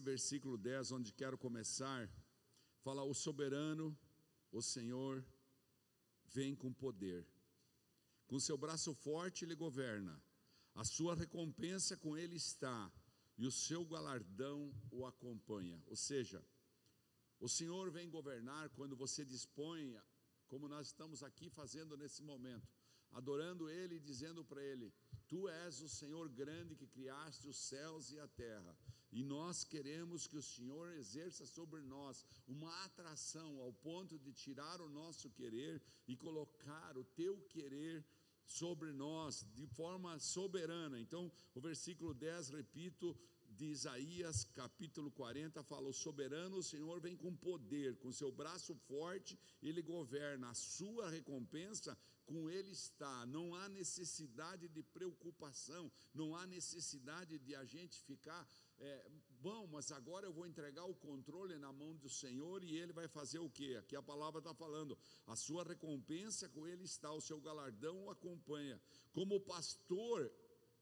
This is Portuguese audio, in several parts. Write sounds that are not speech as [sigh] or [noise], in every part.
versículo 10, onde quero começar, fala: O soberano, o Senhor, vem com poder, com seu braço forte ele governa, a sua recompensa com ele está, e o seu galardão o acompanha. Ou seja, o Senhor vem governar quando você dispõe, como nós estamos aqui fazendo nesse momento, adorando Ele e dizendo para Ele: Tu és o Senhor grande que criaste os céus e a terra, e nós queremos que o Senhor exerça sobre nós uma atração ao ponto de tirar o nosso querer e colocar o teu querer sobre nós de forma soberana. Então, o versículo 10, repito, de Isaías, capítulo 40, fala: O soberano, o Senhor, vem com poder, com seu braço forte, ele governa, a sua recompensa com ele está. Não há necessidade de preocupação, não há necessidade de a gente ficar, é, bom, mas agora eu vou entregar o controle na mão do Senhor e ele vai fazer o que? Aqui a palavra está falando: a sua recompensa com ele está, o seu galardão o acompanha. Como pastor,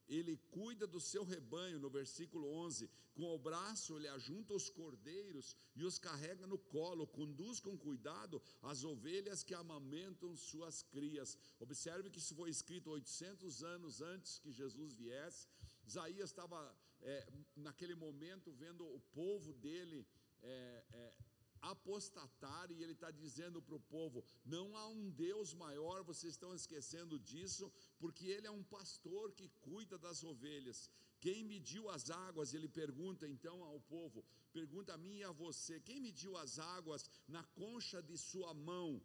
ele cuida do seu rebanho, no versículo 11, com o braço ele ajunta os cordeiros e os carrega no colo, conduz com cuidado as ovelhas que amamentam suas crias. Observe que isso foi escrito 800 anos antes que Jesus viesse. Isaías estava, é, naquele momento, vendo o povo dele. É, é, apostatar e ele está dizendo para o povo: não há um Deus maior, vocês estão esquecendo disso, porque ele é um pastor que cuida das ovelhas. Quem mediu as águas? Ele pergunta então ao povo: pergunta a mim e a você: quem mediu as águas na concha de sua mão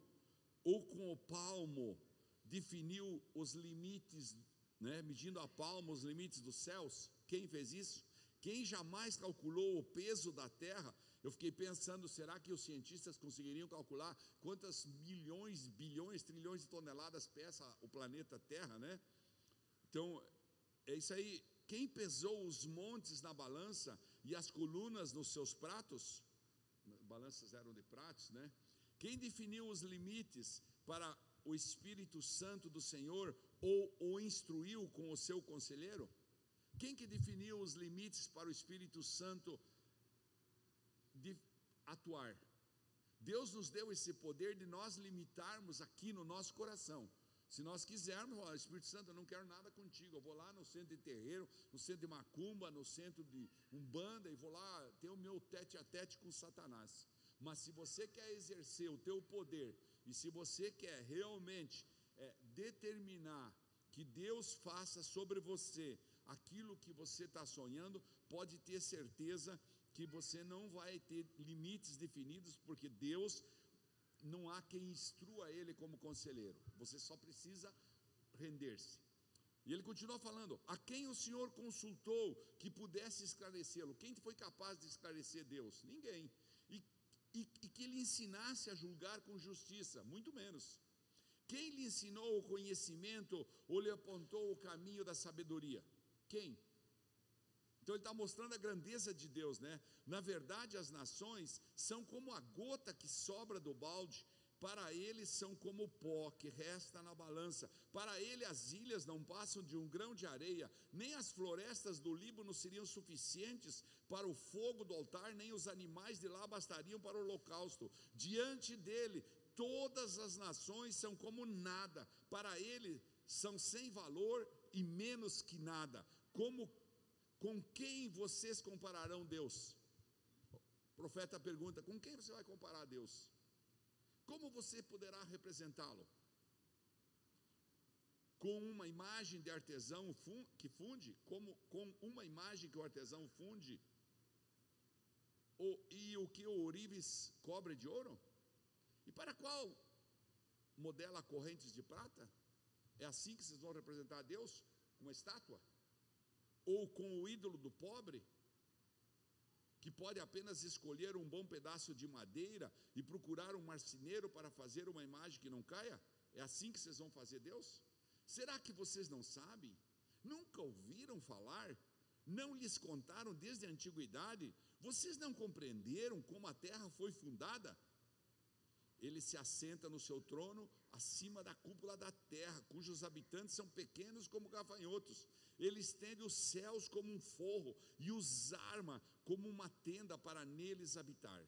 ou com o palmo? Definiu os limites, né, medindo a palma os limites dos céus? Quem fez isso? Quem jamais calculou o peso da Terra? Eu fiquei pensando, será que os cientistas conseguiriam calcular quantas milhões, bilhões, trilhões de toneladas pesa o planeta Terra, né? Então, é isso aí. Quem pesou os montes na balança e as colunas nos seus pratos? Balanças eram de pratos, né? Quem definiu os limites para o Espírito Santo do Senhor ou o instruiu com o seu conselheiro? Quem que definiu os limites para o Espírito Santo atuar? Deus nos deu esse poder de nós limitarmos aqui no nosso coração. Se nós quisermos, ó, Espírito Santo, eu não quero nada contigo. Eu vou lá no centro de terreiro, no centro de macumba, no centro de umbanda e vou lá ter o meu tete a tete com Satanás. Mas se você quer exercer o teu poder e se você quer realmente é, determinar que Deus faça sobre você aquilo que você está sonhando, pode ter certeza que você não vai ter limites definidos, porque Deus não há quem instrua ele como conselheiro, você só precisa render-se. E ele continua falando: a quem o Senhor consultou que pudesse esclarecê-lo? Quem foi capaz de esclarecer Deus? Ninguém. E, e, e que lhe ensinasse a julgar com justiça? Muito menos. Quem lhe ensinou o conhecimento ou lhe apontou o caminho da sabedoria? Quem? Então ele está mostrando a grandeza de Deus, né? Na verdade, as nações são como a gota que sobra do balde, para ele são como o pó que resta na balança. Para ele as ilhas não passam de um grão de areia, nem as florestas do Líbano seriam suficientes para o fogo do altar, nem os animais de lá bastariam para o holocausto. Diante dele, todas as nações são como nada. Para ele são sem valor e menos que nada. Como com quem vocês compararão Deus? O profeta pergunta: com quem você vai comparar Deus? Como você poderá representá-lo? Com uma imagem de artesão que funde, como com uma imagem que o artesão funde, e o que o ourives cobre de ouro? E para qual modela correntes de prata? É assim que vocês vão representar Deus? Com uma estátua? Ou com o ídolo do pobre, que pode apenas escolher um bom pedaço de madeira e procurar um marceneiro para fazer uma imagem que não caia? É assim que vocês vão fazer Deus? Será que vocês não sabem? Nunca ouviram falar? Não lhes contaram desde a antiguidade? Vocês não compreenderam como a terra foi fundada? Ele se assenta no seu trono acima da cúpula da terra, cujos habitantes são pequenos como gafanhotos. Ele estende os céus como um forro e os arma como uma tenda para neles habitar.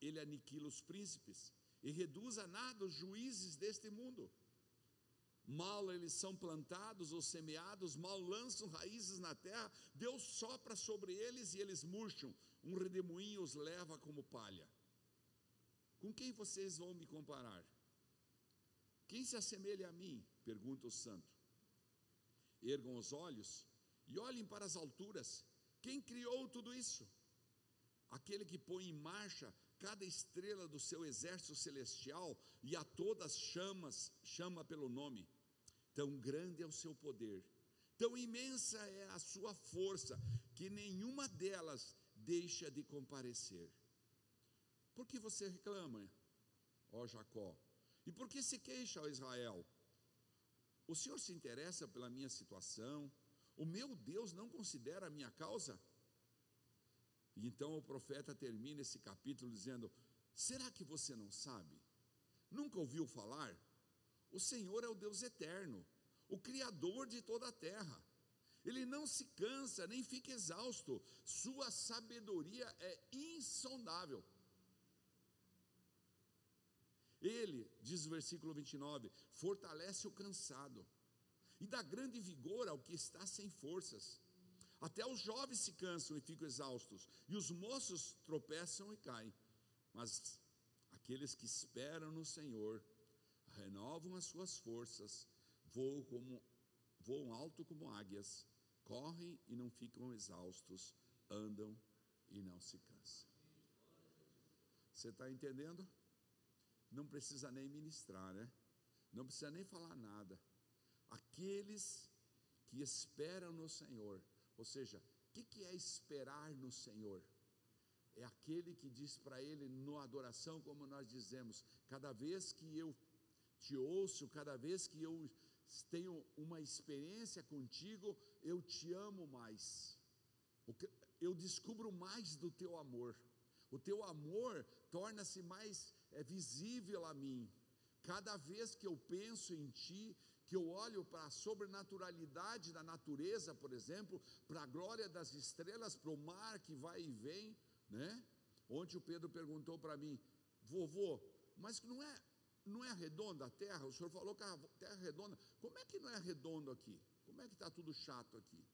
Ele aniquila os príncipes e reduz a nada os juízes deste mundo. Mal eles são plantados ou semeados, mal lançam raízes na terra, Deus sopra sobre eles e eles murcham. Um redemoinho os leva como palha. Com quem vocês vão me comparar? Quem se assemelha a mim? pergunta o santo. Ergam os olhos e olhem para as alturas. Quem criou tudo isso? Aquele que põe em marcha cada estrela do seu exército celestial e a todas chamas, chama pelo nome. Tão grande é o seu poder, tão imensa é a sua força, que nenhuma delas deixa de comparecer. Por que você reclama, ó Jacó? E por que se queixa, ó Israel? O Senhor se interessa pela minha situação? O meu Deus não considera a minha causa? E então o profeta termina esse capítulo dizendo: Será que você não sabe? Nunca ouviu falar? O Senhor é o Deus eterno, o Criador de toda a terra. Ele não se cansa nem fica exausto, sua sabedoria é insondável. Ele, diz o versículo 29, fortalece o cansado e dá grande vigor ao que está sem forças. Até os jovens se cansam e ficam exaustos, e os moços tropeçam e caem. Mas aqueles que esperam no Senhor renovam as suas forças, voam, como, voam alto como águias, correm e não ficam exaustos, andam e não se cansam. Você está entendendo? Não precisa nem ministrar, né? Não precisa nem falar nada. Aqueles que esperam no Senhor ou seja, o que, que é esperar no Senhor? É aquele que diz para Ele no adoração, como nós dizemos, cada vez que eu te ouço, cada vez que eu tenho uma experiência contigo, eu te amo mais. Eu descubro mais do teu amor. O teu amor torna-se mais é, visível a mim. Cada vez que eu penso em ti, que eu olho para a sobrenaturalidade da natureza, por exemplo, para a glória das estrelas, para o mar que vai e vem, né? Ontem o Pedro perguntou para mim, vovô, mas não é, não é redonda a terra? O senhor falou que a terra é redonda. Como é que não é redondo aqui? Como é que está tudo chato aqui?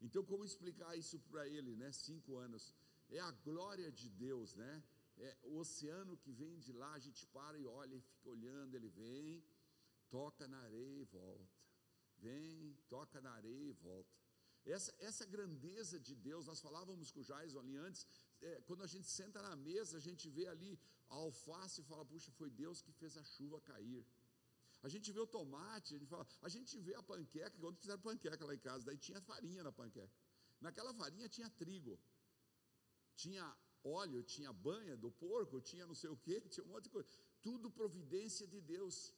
Então, como explicar isso para ele, né? Cinco anos. É a glória de Deus, né? É o oceano que vem de lá, a gente para e olha e fica olhando, ele vem toca na areia e volta. Vem, toca na areia e volta. Essa, essa grandeza de Deus, nós falávamos com o Jaison ali antes, é, quando a gente senta na mesa, a gente vê ali a alface e fala, puxa, foi Deus que fez a chuva cair. A gente vê o tomate, a gente fala, a gente vê a panqueca, quando fizeram panqueca lá em casa, daí tinha farinha na panqueca. Naquela farinha tinha trigo, tinha óleo, tinha banha do porco, tinha não sei o que, tinha um monte de coisa. Tudo providência de Deus.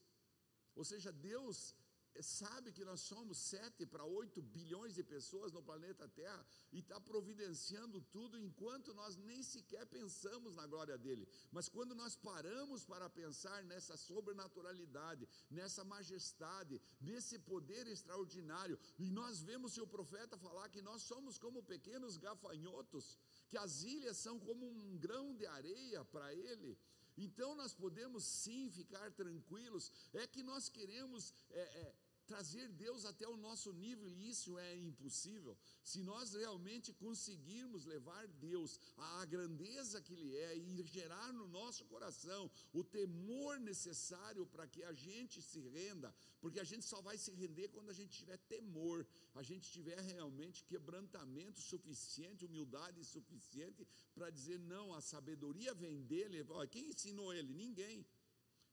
Ou seja, Deus sabe que nós somos sete para oito bilhões de pessoas no planeta Terra e está providenciando tudo enquanto nós nem sequer pensamos na glória dele. Mas quando nós paramos para pensar nessa sobrenaturalidade, nessa majestade, nesse poder extraordinário, e nós vemos o profeta falar que nós somos como pequenos gafanhotos, que as ilhas são como um grão de areia para ele então nós podemos sim ficar tranquilos, é que nós queremos é, é, trazer Deus até o nosso nível, e isso é impossível. Se nós realmente conseguirmos levar Deus à grandeza que Ele é e gerar no nosso coração o temor necessário para que a gente se renda, porque a gente só vai se render quando a gente tiver temor, a gente tiver realmente quebrantamento suficiente, humildade suficiente para dizer: não, a sabedoria vem dele. Quem ensinou ele? Ninguém.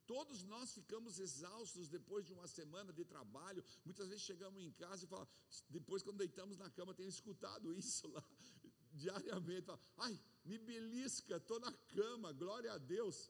Todos nós ficamos exaustos depois de uma semana de trabalho. Muitas vezes chegamos em casa e falamos, depois quando deitamos na cama, tenho escutado [laughs] isso lá diariamente. Fala, Ai, me belisca, estou na cama, glória a Deus.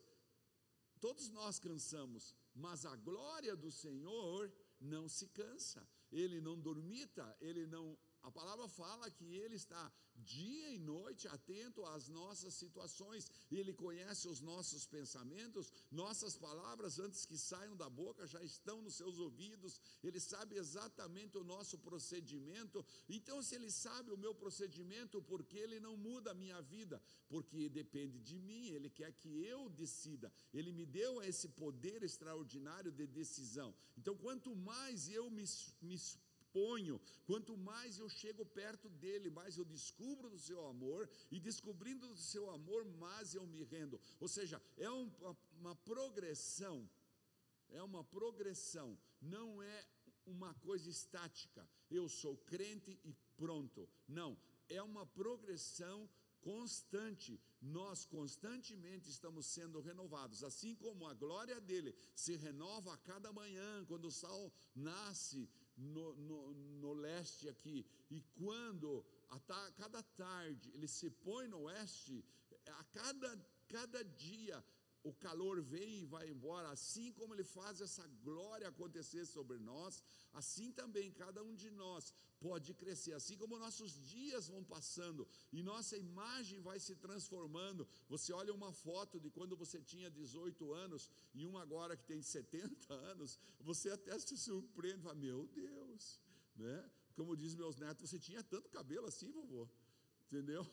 Todos nós cansamos, mas a glória do Senhor não se cansa. Ele não dormita, ele não. A palavra fala que ele está dia e noite atento às nossas situações, e Ele conhece os nossos pensamentos, nossas palavras, antes que saiam da boca, já estão nos seus ouvidos, Ele sabe exatamente o nosso procedimento. Então, se Ele sabe o meu procedimento, por que Ele não muda a minha vida? Porque depende de mim, Ele quer que eu decida, Ele me deu esse poder extraordinário de decisão. Então, quanto mais eu me, me exponho, quanto mais eu chego perto dele, mais eu descubro do seu amor, e descobrindo do seu amor, mais eu me rendo. Ou seja, é uma, uma progressão, é uma progressão, não é uma coisa estática. Eu sou crente e pronto. Não, é uma progressão constante, nós constantemente estamos sendo renovados, assim como a glória dele se renova a cada manhã, quando o sol nasce no, no, no leste aqui, e quando a cada tarde ele se põe no oeste, a cada, cada dia o calor vem e vai embora, assim como Ele faz essa glória acontecer sobre nós, assim também cada um de nós pode crescer, assim como nossos dias vão passando e nossa imagem vai se transformando. Você olha uma foto de quando você tinha 18 anos e um agora que tem 70 anos, você até se surpreende, fala, meu Deus, né? Como diz meus netos, você tinha tanto cabelo assim, vovô, entendeu?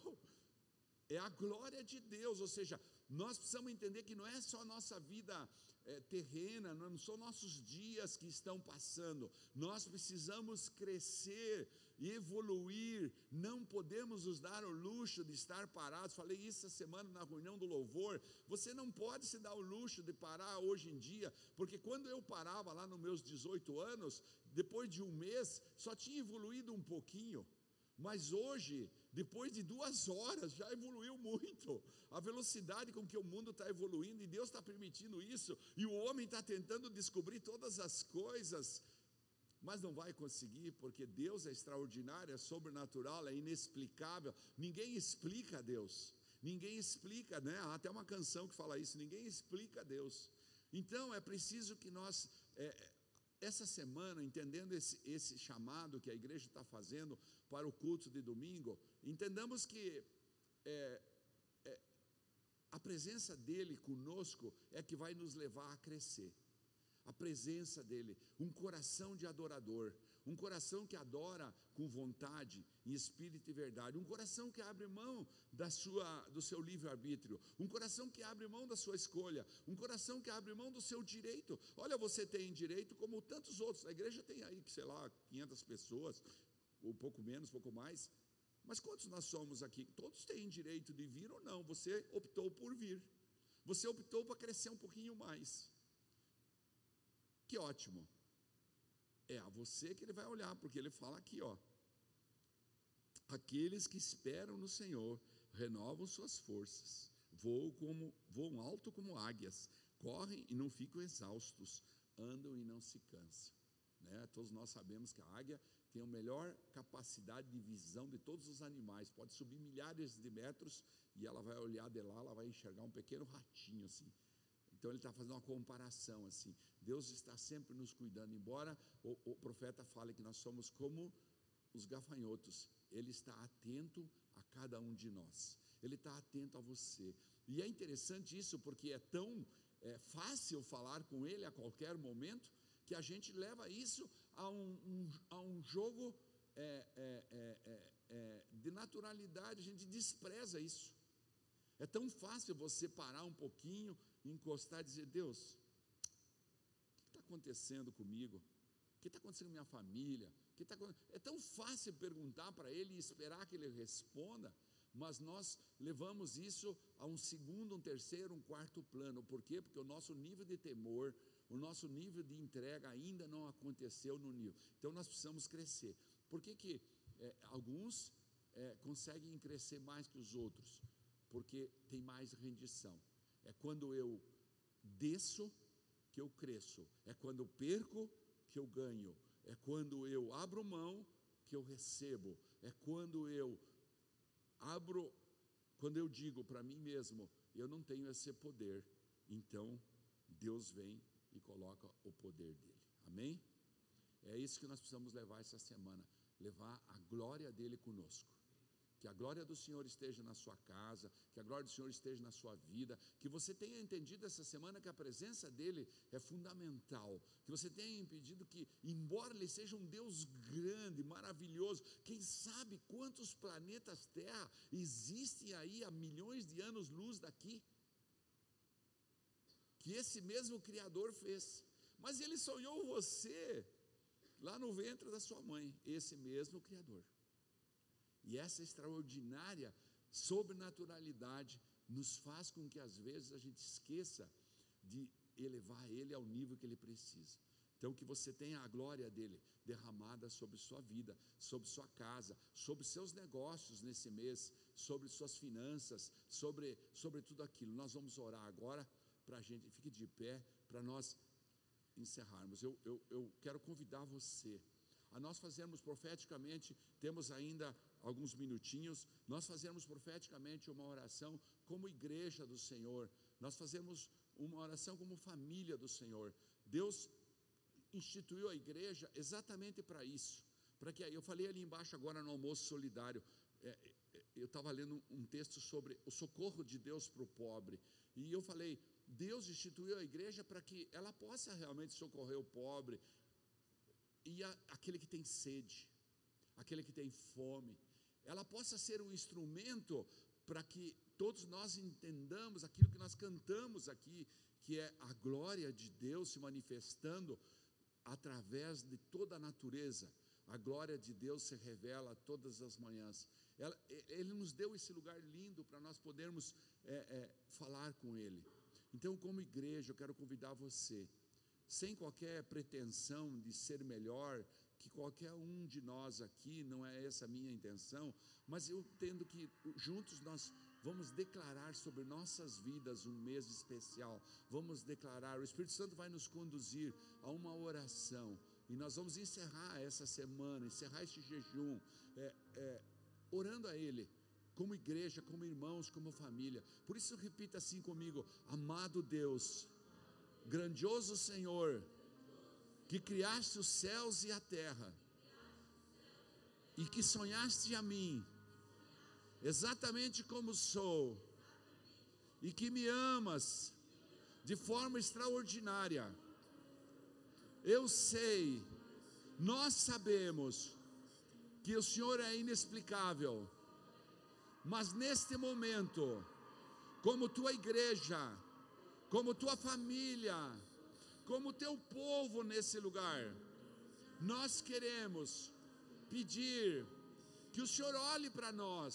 É a glória de Deus, ou seja, nós precisamos entender que não é só a nossa vida é, terrena, não são nossos dias que estão passando, nós precisamos crescer e evoluir, não podemos nos dar o luxo de estar parados. Falei isso essa semana na reunião do louvor. Você não pode se dar o luxo de parar hoje em dia, porque quando eu parava lá nos meus 18 anos, depois de um mês, só tinha evoluído um pouquinho. Mas hoje, depois de duas horas, já evoluiu muito. A velocidade com que o mundo está evoluindo, e Deus está permitindo isso, e o homem está tentando descobrir todas as coisas, mas não vai conseguir, porque Deus é extraordinário, é sobrenatural, é inexplicável. Ninguém explica Deus, ninguém explica, né? Há até uma canção que fala isso: ninguém explica Deus. Então é preciso que nós. É, essa semana, entendendo esse, esse chamado que a igreja está fazendo para o culto de domingo, entendamos que é, é, a presença dele conosco é que vai nos levar a crescer. A presença dele, um coração de adorador, um coração que adora com vontade, em espírito e verdade, um coração que abre mão da sua, do seu livre-arbítrio, um coração que abre mão da sua escolha, um coração que abre mão do seu direito. Olha, você tem direito como tantos outros, a igreja tem aí, sei lá, 500 pessoas, ou pouco menos, pouco mais, mas quantos nós somos aqui? Todos têm direito de vir ou não, você optou por vir, você optou para crescer um pouquinho mais. Que ótimo. É a você que ele vai olhar, porque ele fala aqui, ó. Aqueles que esperam no Senhor renovam suas forças, voam como voam alto como águias, correm e não ficam exaustos, andam e não se cansam. Né? Todos nós sabemos que a águia tem a melhor capacidade de visão de todos os animais, pode subir milhares de metros e ela vai olhar de lá, ela vai enxergar um pequeno ratinho assim. Então ele está fazendo uma comparação assim. Deus está sempre nos cuidando, embora o, o profeta fale que nós somos como os gafanhotos. Ele está atento a cada um de nós. Ele está atento a você. E é interessante isso porque é tão é, fácil falar com Ele a qualquer momento que a gente leva isso a um, um a um jogo é, é, é, é de naturalidade. A gente despreza isso. É tão fácil você parar um pouquinho encostar e dizer: Deus, o que está acontecendo comigo? O que está acontecendo com minha família? Que tá, é tão fácil perguntar para Ele e esperar que Ele responda, mas nós levamos isso a um segundo, um terceiro, um quarto plano. Por quê? Porque o nosso nível de temor, o nosso nível de entrega ainda não aconteceu no nível. Então nós precisamos crescer. Por que, que é, alguns é, conseguem crescer mais que os outros? Porque tem mais rendição. É quando eu desço que eu cresço. É quando eu perco que eu ganho. É quando eu abro mão que eu recebo. É quando eu abro, quando eu digo para mim mesmo, eu não tenho esse poder. Então, Deus vem e coloca o poder dele. Amém? É isso que nós precisamos levar essa semana, levar a glória dele conosco. Que a glória do Senhor esteja na sua casa, que a glória do Senhor esteja na sua vida, que você tenha entendido essa semana que a presença dEle é fundamental, que você tenha entendido que, embora Ele seja um Deus grande, maravilhoso, quem sabe quantos planetas Terra existem aí há milhões de anos-luz daqui, que esse mesmo Criador fez, mas Ele sonhou você lá no ventre da sua mãe, esse mesmo Criador. E essa extraordinária sobrenaturalidade nos faz com que às vezes a gente esqueça de elevar Ele ao nível que Ele precisa. Então, que você tenha a glória dele derramada sobre sua vida, sobre sua casa, sobre seus negócios nesse mês, sobre suas finanças, sobre, sobre tudo aquilo. Nós vamos orar agora para a gente, fique de pé, para nós encerrarmos. Eu, eu, eu quero convidar você a nós fazermos profeticamente, temos ainda alguns minutinhos, nós fazemos profeticamente uma oração como igreja do Senhor, nós fazemos uma oração como família do Senhor. Deus instituiu a igreja exatamente para isso. Para que eu falei ali embaixo agora no almoço solidário, é, é, eu estava lendo um texto sobre o socorro de Deus para o pobre, e eu falei, Deus instituiu a igreja para que ela possa realmente socorrer o pobre e a, aquele que tem sede, aquele que tem fome, ela possa ser um instrumento para que todos nós entendamos aquilo que nós cantamos aqui, que é a glória de Deus se manifestando através de toda a natureza. A glória de Deus se revela todas as manhãs. Ela, ele nos deu esse lugar lindo para nós podermos é, é, falar com Ele. Então, como igreja, eu quero convidar você, sem qualquer pretensão de ser melhor, que qualquer um de nós aqui, não é essa a minha intenção, mas eu entendo que juntos nós vamos declarar sobre nossas vidas um mês especial, vamos declarar, o Espírito Santo vai nos conduzir a uma oração, e nós vamos encerrar essa semana, encerrar este jejum, é, é, orando a Ele, como igreja, como irmãos, como família. Por isso, repita assim comigo: Amado Deus, grandioso Senhor, que criaste os céus e a terra, e que sonhaste a mim, exatamente como sou, e que me amas de forma extraordinária. Eu sei, nós sabemos que o Senhor é inexplicável, mas neste momento, como tua igreja, como tua família, como teu povo nesse lugar, nós queremos pedir que o Senhor olhe para nós,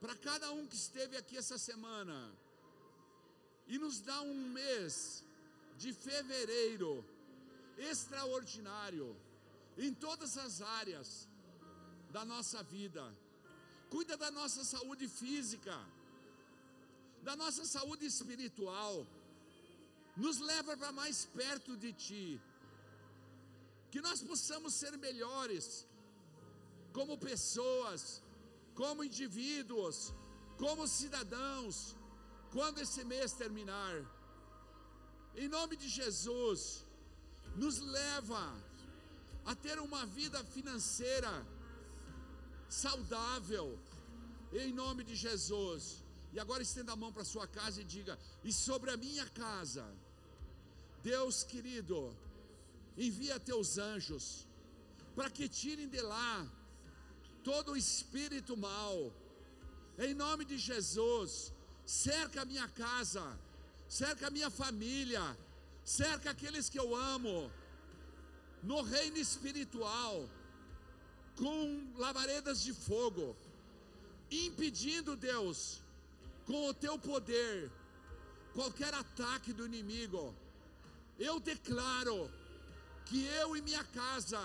para cada um que esteve aqui essa semana, e nos dá um mês de fevereiro extraordinário em todas as áreas da nossa vida. Cuida da nossa saúde física, da nossa saúde espiritual nos leva para mais perto de Ti, que nós possamos ser melhores, como pessoas, como indivíduos, como cidadãos, quando esse mês terminar, em nome de Jesus, nos leva a ter uma vida financeira saudável, em nome de Jesus. E agora estenda a mão para sua casa e diga: e sobre a minha casa, Deus querido, envia teus anjos para que tirem de lá todo o espírito mal. Em nome de Jesus, cerca a minha casa, cerca a minha família, cerca aqueles que eu amo, no reino espiritual, com lavaredas de fogo, impedindo, Deus, com o teu poder, qualquer ataque do inimigo eu declaro que eu e minha casa,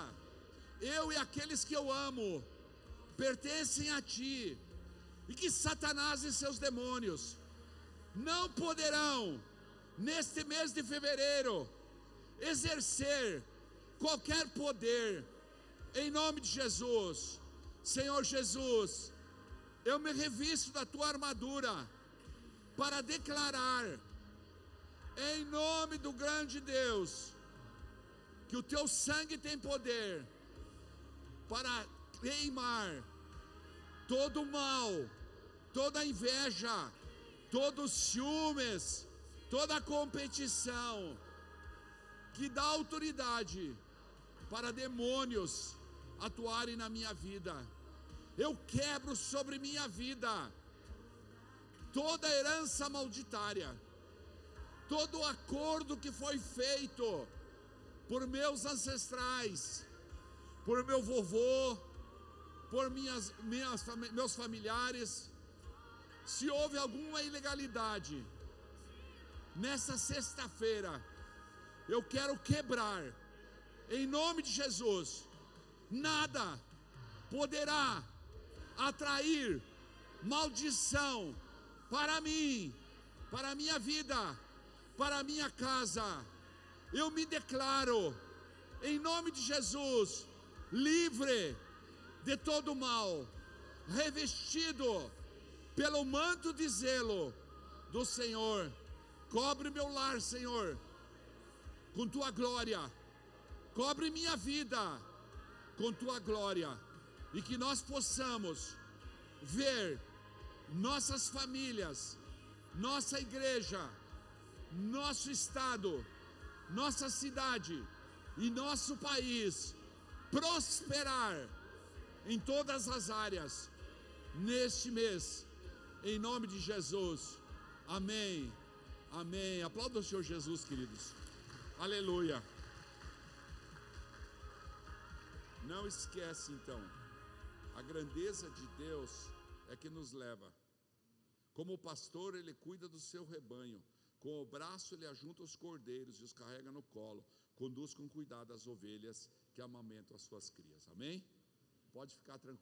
eu e aqueles que eu amo, pertencem a Ti, e que Satanás e seus demônios não poderão, neste mês de fevereiro, exercer qualquer poder, em nome de Jesus. Senhor Jesus, eu me revisto da tua armadura para declarar em nome do grande Deus, que o teu sangue tem poder para queimar todo mal, toda inveja, todos ciúmes, toda competição que dá autoridade para demônios atuarem na minha vida. Eu quebro sobre minha vida toda herança malditária, todo acordo que foi feito por meus ancestrais, por meu vovô, por minhas, minhas, meus familiares. Se houve alguma ilegalidade, nessa sexta-feira, eu quero quebrar, em nome de Jesus, nada poderá atrair maldição para mim, para a minha vida, para a minha casa. Eu me declaro, em nome de Jesus, livre de todo mal, revestido pelo manto de zelo do Senhor. Cobre meu lar, Senhor, com tua glória. Cobre minha vida com tua glória. E que nós possamos ver nossas famílias, nossa igreja, nosso estado, nossa cidade e nosso país prosperar em todas as áreas neste mês, em nome de Jesus. Amém. Amém. Aplauda o Senhor Jesus, queridos. Aleluia. Não esquece então, a grandeza de Deus é que nos leva. Como pastor, ele cuida do seu rebanho. Com o braço, ele ajunta os cordeiros e os carrega no colo. Conduz com cuidado as ovelhas que amamentam as suas crias. Amém? Pode ficar tranquilo.